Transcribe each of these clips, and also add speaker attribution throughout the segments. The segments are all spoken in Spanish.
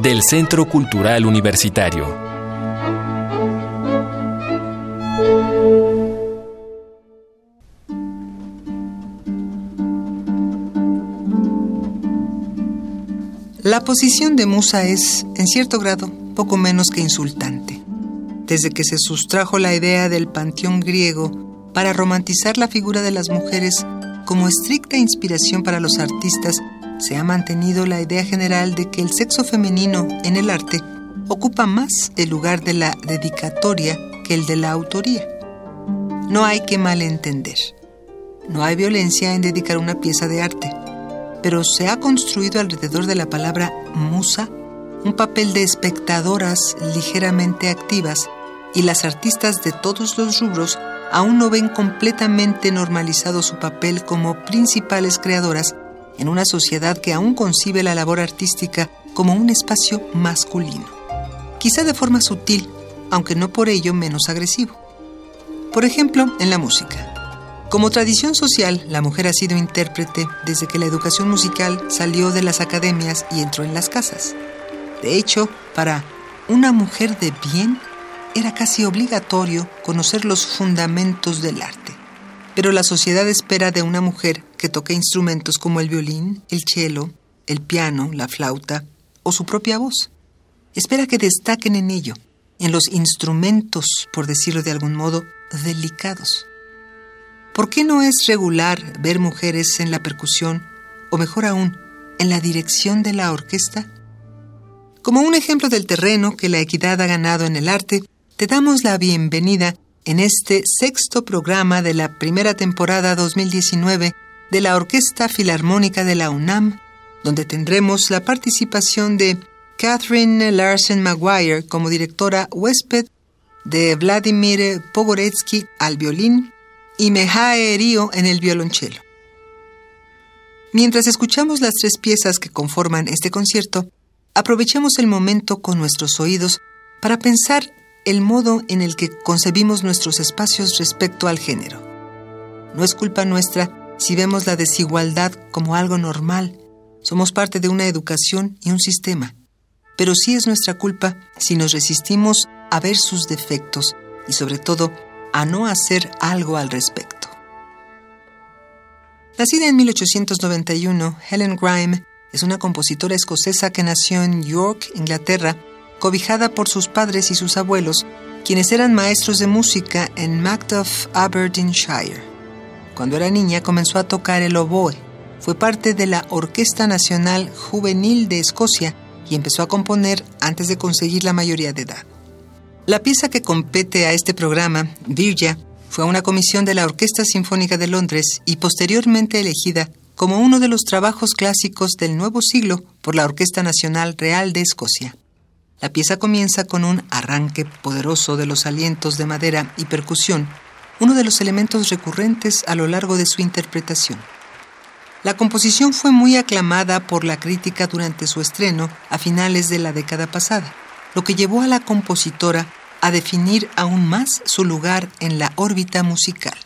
Speaker 1: del Centro Cultural Universitario.
Speaker 2: La posición de musa es, en cierto grado, poco menos que insultante. Desde que se sustrajo la idea del panteón griego para romantizar la figura de las mujeres como estricta inspiración para los artistas se ha mantenido la idea general de que el sexo femenino en el arte ocupa más el lugar de la dedicatoria que el de la autoría. No hay que malentender. No hay violencia en dedicar una pieza de arte, pero se ha construido alrededor de la palabra musa un papel de espectadoras ligeramente activas y las artistas de todos los rubros aún no ven completamente normalizado su papel como principales creadoras en una sociedad que aún concibe la labor artística como un espacio masculino, quizá de forma sutil, aunque no por ello menos agresivo. Por ejemplo, en la música. Como tradición social, la mujer ha sido intérprete desde que la educación musical salió de las academias y entró en las casas. De hecho, para una mujer de bien, era casi obligatorio conocer los fundamentos del arte. Pero la sociedad espera de una mujer que toque instrumentos como el violín, el cello, el piano, la flauta o su propia voz. Espera que destaquen en ello, en los instrumentos, por decirlo de algún modo, delicados. ¿Por qué no es regular ver mujeres en la percusión, o mejor aún, en la dirección de la orquesta? Como un ejemplo del terreno que la equidad ha ganado en el arte, te damos la bienvenida en este sexto programa de la primera temporada 2019 de la Orquesta Filarmónica de la UNAM, donde tendremos la participación de Catherine Larsen Maguire como directora huésped, de Vladimir Pogoretsky al violín y Mehae Río en el violonchelo. Mientras escuchamos las tres piezas que conforman este concierto, aprovechemos el momento con nuestros oídos para pensar el modo en el que concebimos nuestros espacios respecto al género. No es culpa nuestra si vemos la desigualdad como algo normal. Somos parte de una educación y un sistema. Pero sí es nuestra culpa si nos resistimos a ver sus defectos y sobre todo a no hacer algo al respecto. Nacida en 1891, Helen Grime es una compositora escocesa que nació en York, Inglaterra, cobijada por sus padres y sus abuelos, quienes eran maestros de música en Macduff, Aberdeenshire. Cuando era niña comenzó a tocar el oboe. Fue parte de la Orquesta Nacional Juvenil de Escocia y empezó a componer antes de conseguir la mayoría de edad. La pieza que compete a este programa, Virgia, fue una comisión de la Orquesta Sinfónica de Londres y posteriormente elegida como uno de los trabajos clásicos del nuevo siglo por la Orquesta Nacional Real de Escocia. La pieza comienza con un arranque poderoso de los alientos de madera y percusión, uno de los elementos recurrentes a lo largo de su interpretación. La composición fue muy aclamada por la crítica durante su estreno a finales de la década pasada, lo que llevó a la compositora a definir aún más su lugar en la órbita musical.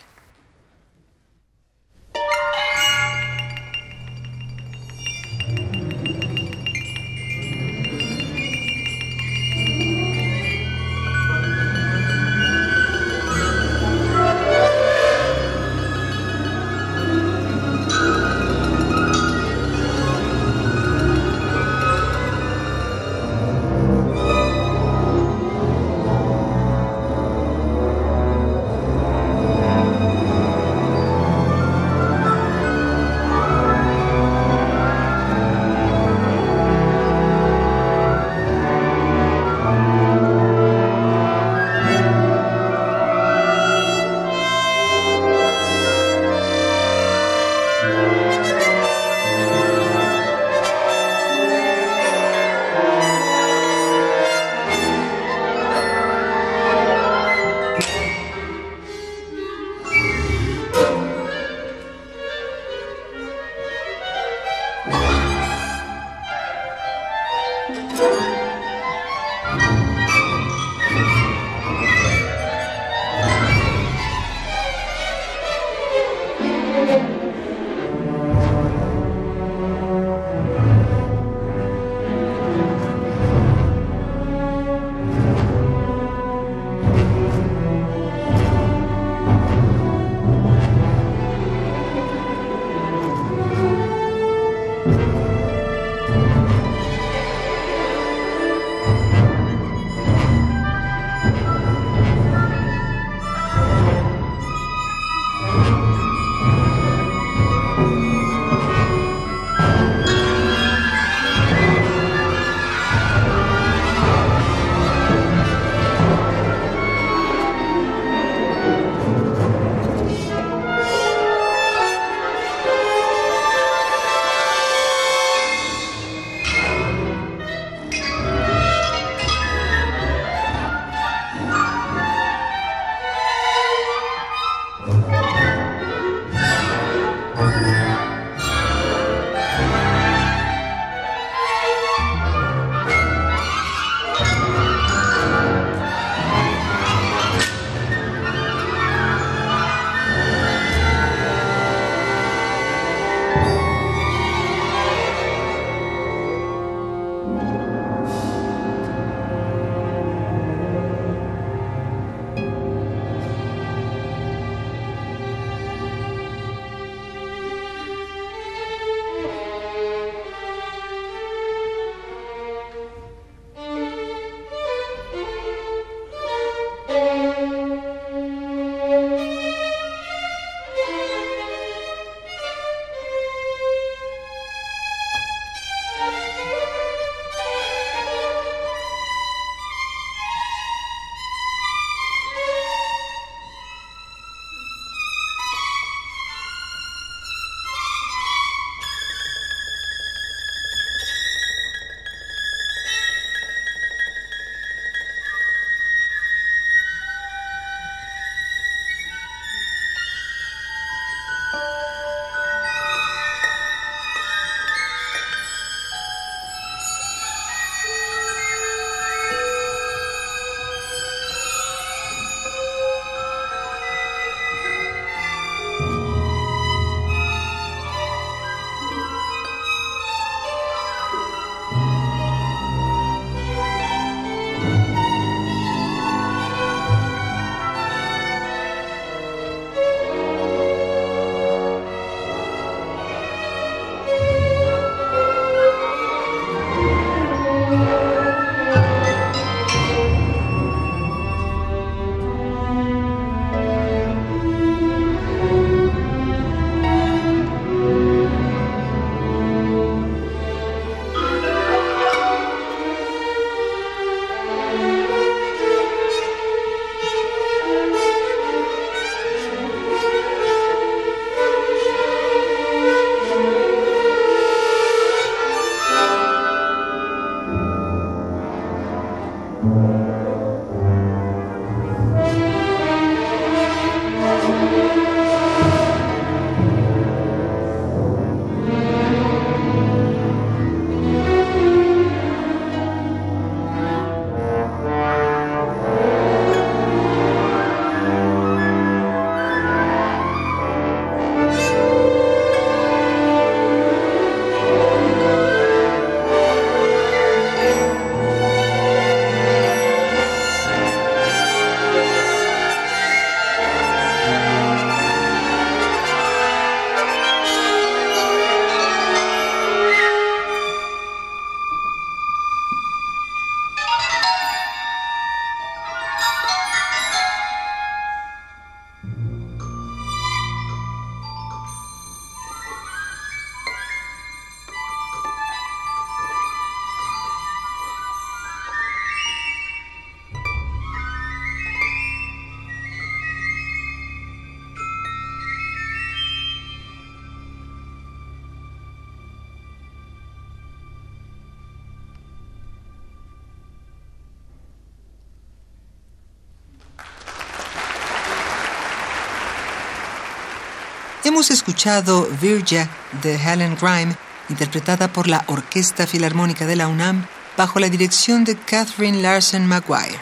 Speaker 2: Hemos escuchado Virgia de Helen Grime, interpretada por la Orquesta Filarmónica de la UNAM bajo la dirección de Catherine Larson Maguire.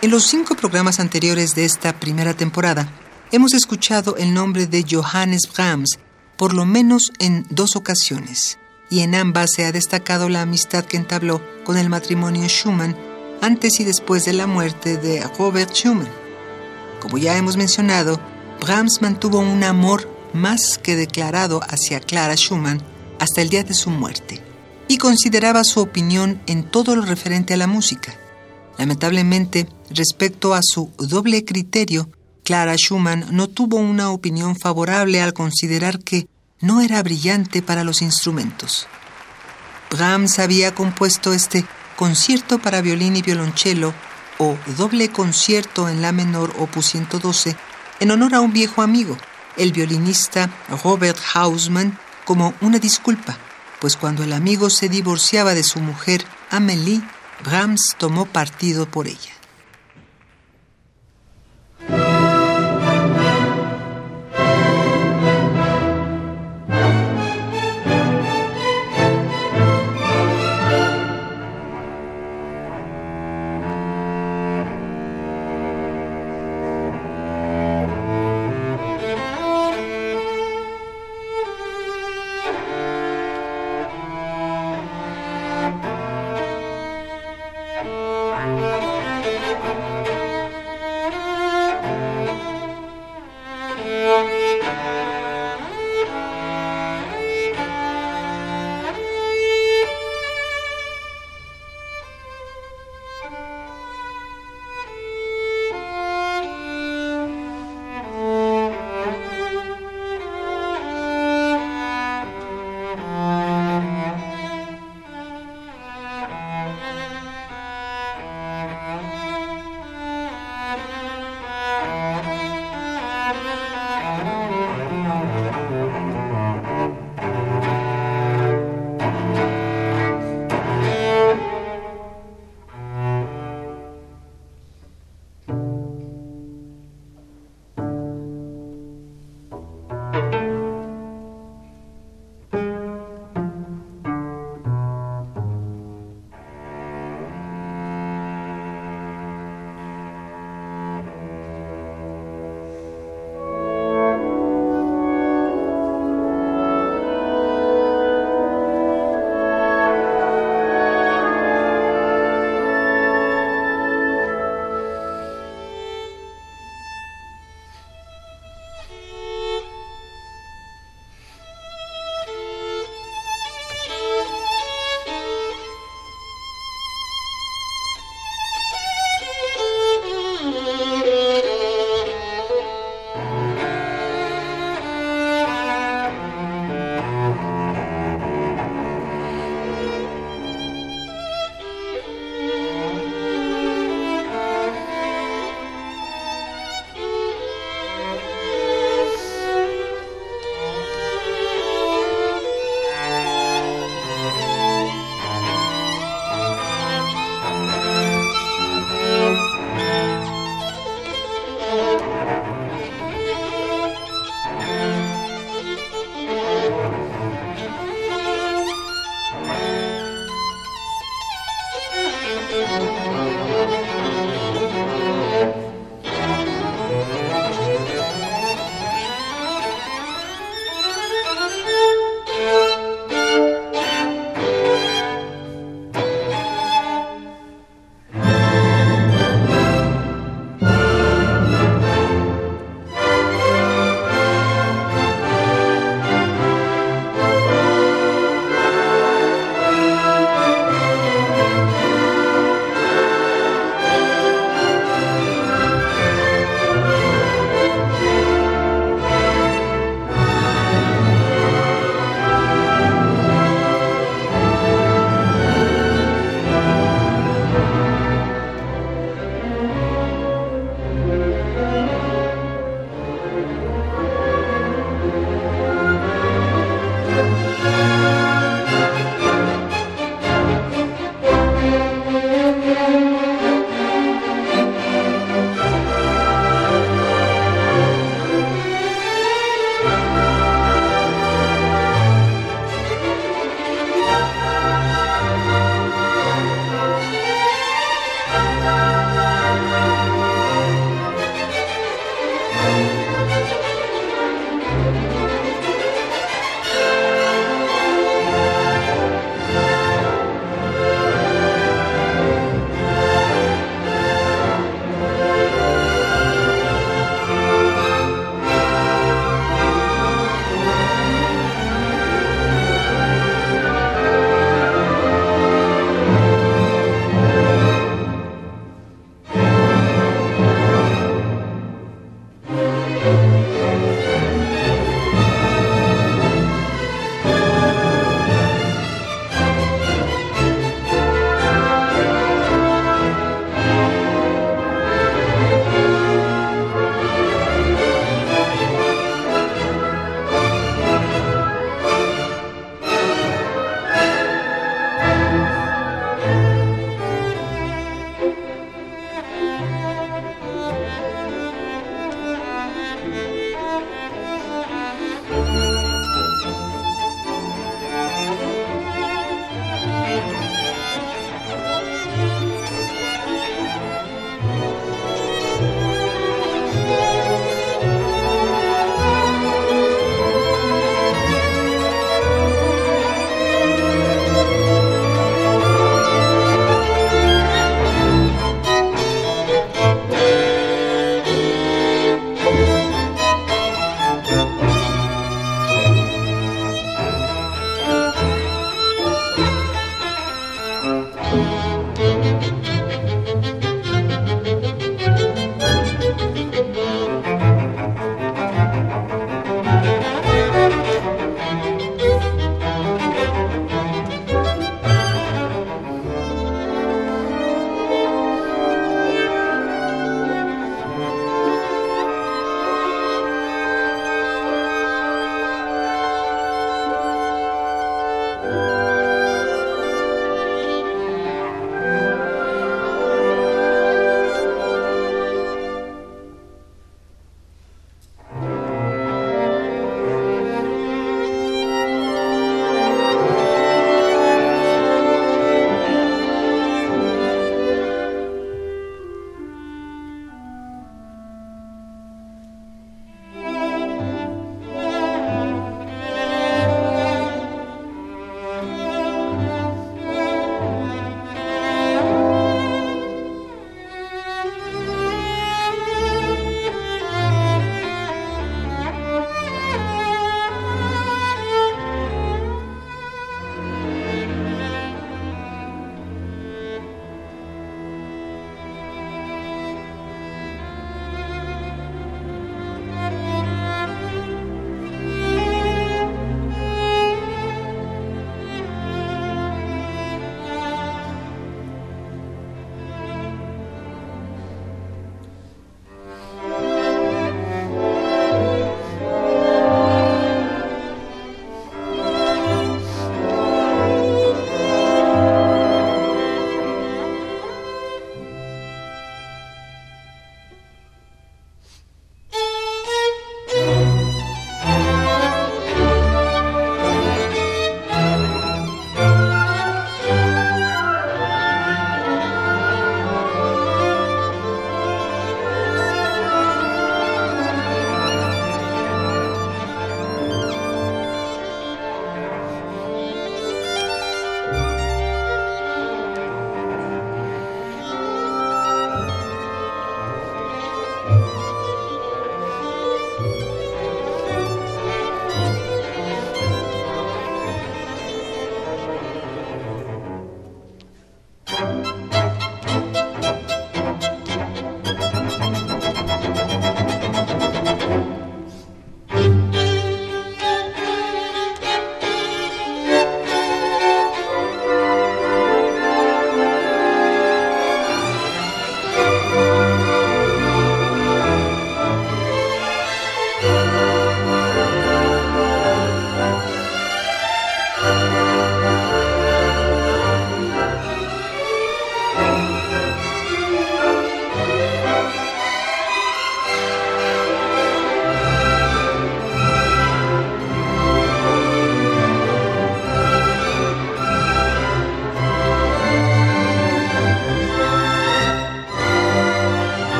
Speaker 2: En los cinco programas anteriores de esta primera temporada, hemos escuchado el nombre de Johannes Brahms por lo menos en dos ocasiones, y en ambas se ha destacado la amistad que entabló con el matrimonio Schumann antes y después de la muerte de Robert Schumann. Como ya hemos mencionado, Brahms mantuvo un amor más que declarado hacia Clara Schumann hasta el día de su muerte y consideraba su opinión en todo lo referente a la música. Lamentablemente, respecto a su doble criterio, Clara Schumann no tuvo una opinión favorable al considerar que no era brillante para los instrumentos. Brahms había compuesto este concierto para violín y violonchelo o doble concierto en la menor opus 112 en honor a un viejo amigo, el violinista Robert Hausmann, como una disculpa, pues cuando el amigo se divorciaba de su mujer Amélie, Brahms tomó partido por ella.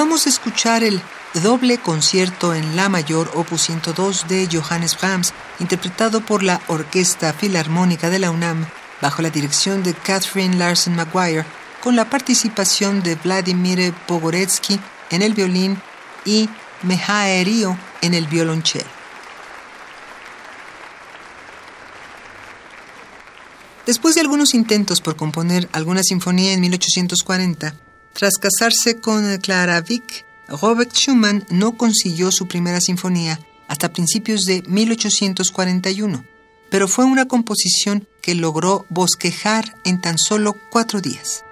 Speaker 2: Acabamos de escuchar el doble concierto en La mayor opus 102 de Johannes Brahms, interpretado por la Orquesta Filarmónica de la UNAM bajo la dirección de Catherine Larson Maguire, con la participación de Vladimir Pogoretsky en el violín y Mehaerio en el violonchelo. Después de algunos intentos por componer alguna sinfonía en 1840, tras casarse con Clara Wieck, Robert Schumann no consiguió su primera sinfonía hasta principios de 1841, pero fue una composición que logró bosquejar en tan solo cuatro días.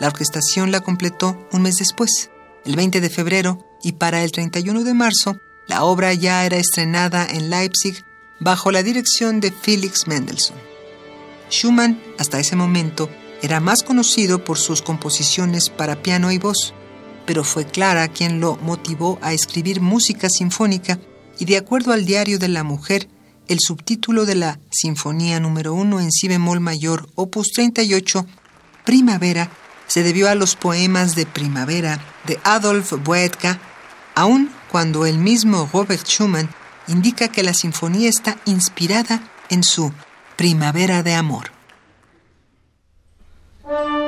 Speaker 2: La orquestación la completó un mes después, el 20 de febrero, y para el 31 de marzo, la obra ya era estrenada en Leipzig bajo la dirección de Felix Mendelssohn. Schumann, hasta ese momento, era más conocido por sus composiciones para piano y voz, pero fue Clara quien lo motivó a escribir música sinfónica y de acuerdo al diario de la mujer, el subtítulo de la Sinfonía número 1 en si bemol mayor, opus 38, Primavera, se debió a los poemas de Primavera de Adolf Boetka, aun cuando el mismo Robert Schumann indica que la sinfonía está inspirada en su Primavera de Amor. Thank you.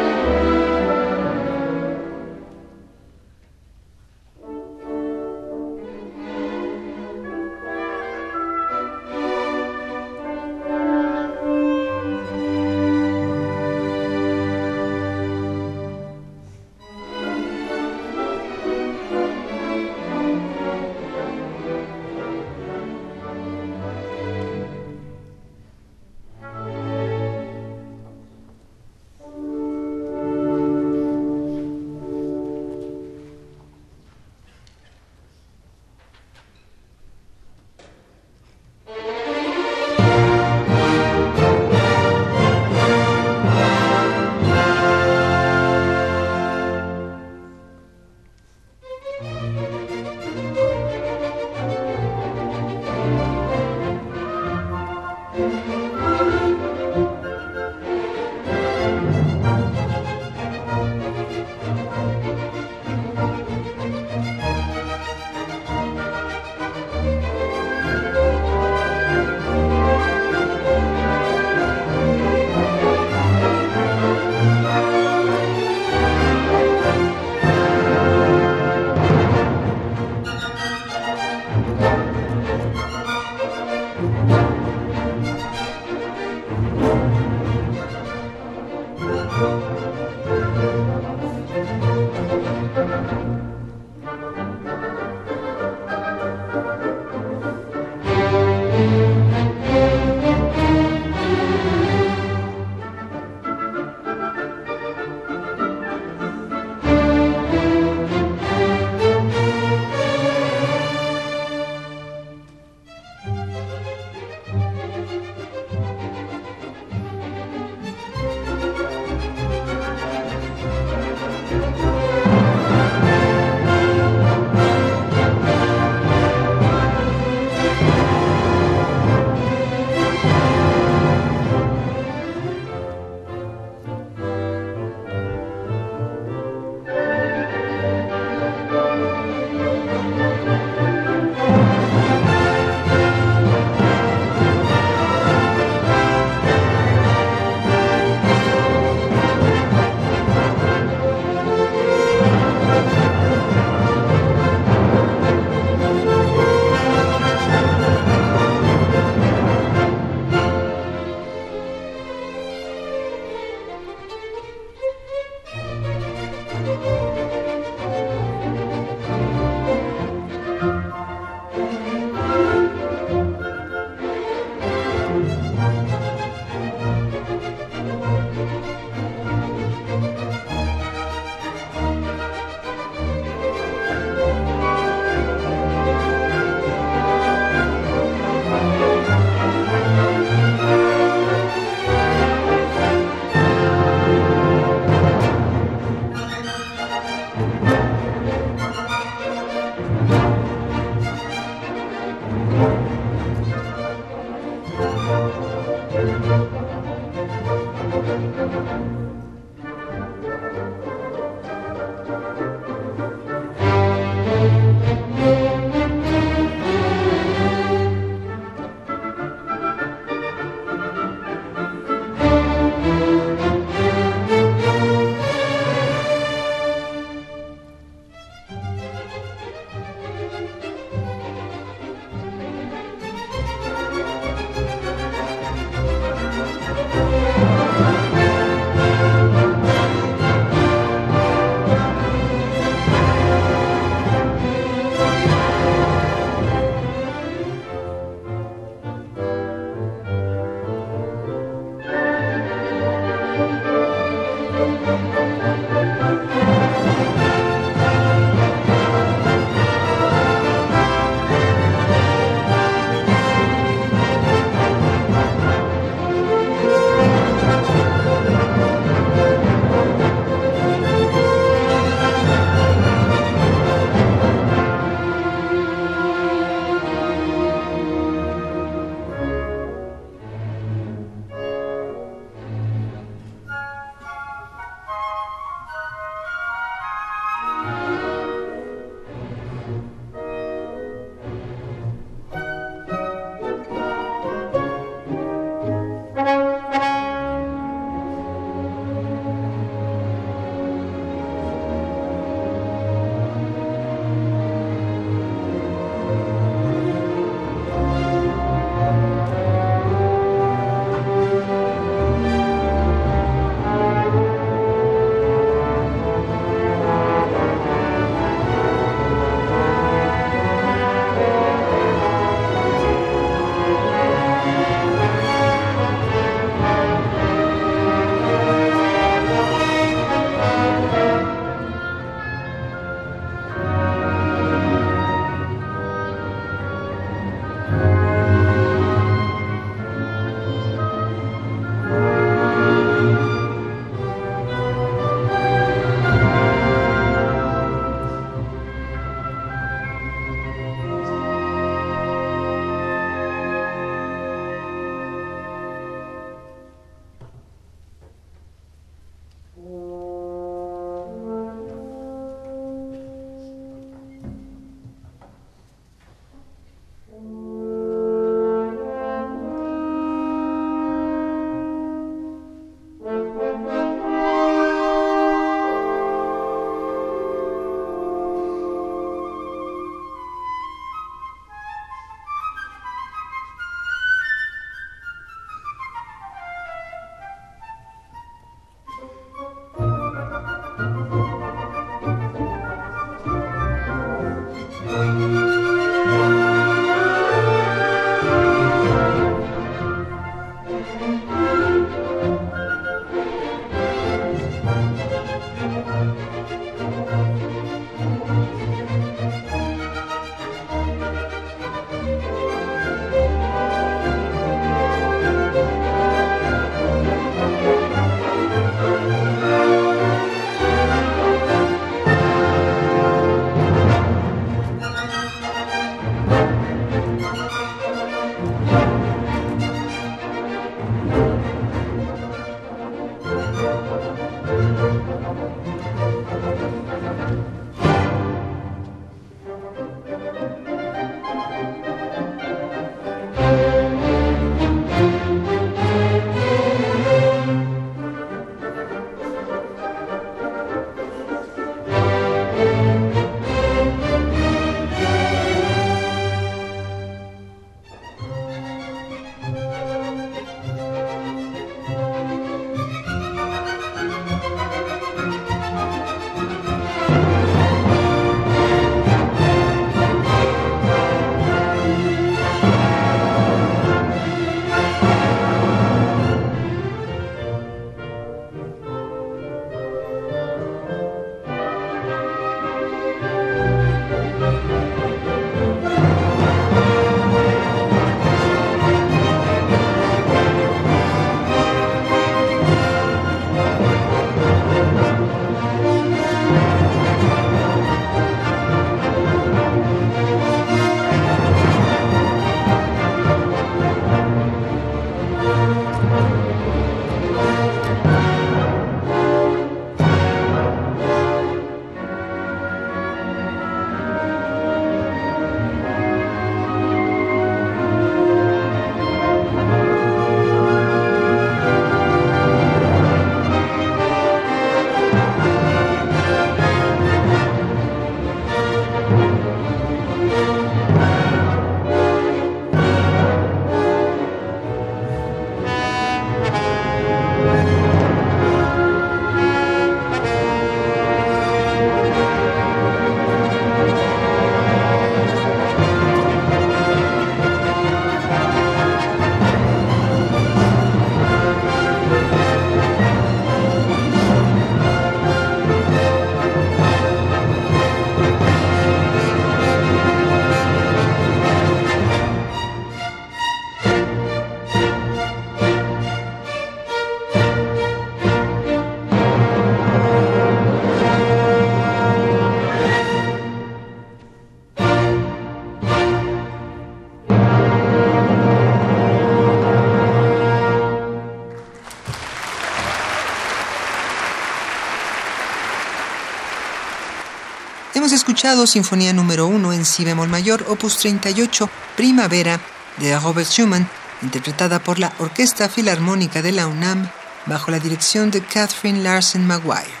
Speaker 2: Escuchado Sinfonía número 1 en Si bemol mayor, opus 38, Primavera, de Robert Schumann, interpretada por la Orquesta Filarmónica de la UNAM bajo la dirección de Catherine Larsen Maguire.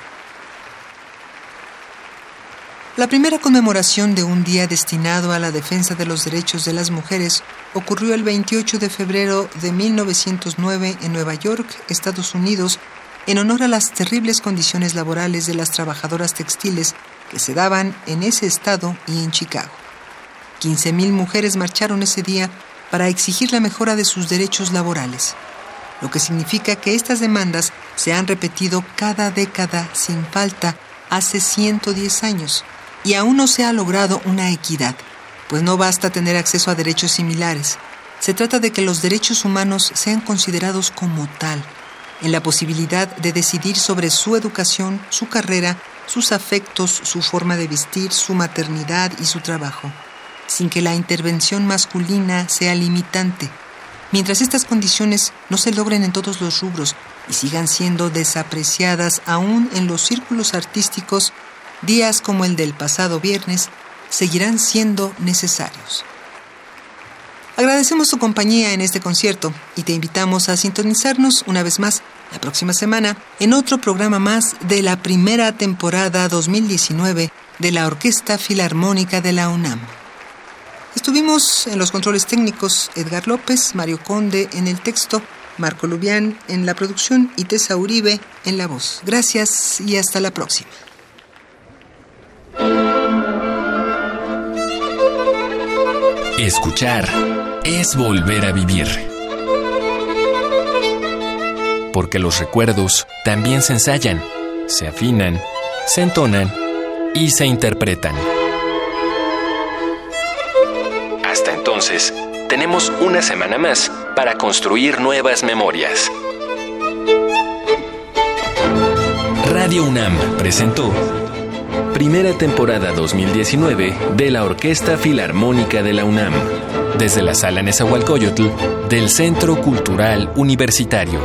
Speaker 2: La primera conmemoración de un día destinado a la defensa de los derechos de las mujeres ocurrió el 28 de febrero de 1909 en Nueva York, Estados Unidos, en honor a las terribles condiciones laborales de las trabajadoras textiles que se daban en ese estado y en Chicago. 15.000 mujeres marcharon ese día para exigir la mejora de sus derechos laborales, lo que significa que estas demandas se han repetido cada década sin falta hace 110 años y aún no se ha logrado una equidad, pues no basta tener acceso a derechos similares. Se trata de que los derechos humanos sean considerados como tal, en la posibilidad de decidir sobre su educación, su carrera, sus afectos, su forma de vestir, su maternidad y su trabajo, sin que la intervención masculina sea limitante. Mientras estas condiciones no se logren en todos los rubros y sigan siendo desapreciadas aún en los círculos artísticos, días como el del pasado viernes seguirán siendo necesarios. Agradecemos tu compañía en este concierto y te invitamos a sintonizarnos una vez más la próxima semana en otro programa más de la primera temporada 2019 de la Orquesta Filarmónica de la UNAM. Estuvimos en los controles técnicos Edgar López, Mario Conde en el texto, Marco Lubián en la producción y Tessa Uribe en la voz. Gracias y hasta la próxima.
Speaker 1: Escuchar es volver a vivir. Porque los recuerdos también se ensayan, se afinan, se entonan y se interpretan. Hasta entonces, tenemos una semana más para construir nuevas memorias. Radio UNAM presentó Primera temporada 2019 de la Orquesta Filarmónica de la UNAM, desde la Sala Nezahualcóyotl del Centro Cultural Universitario.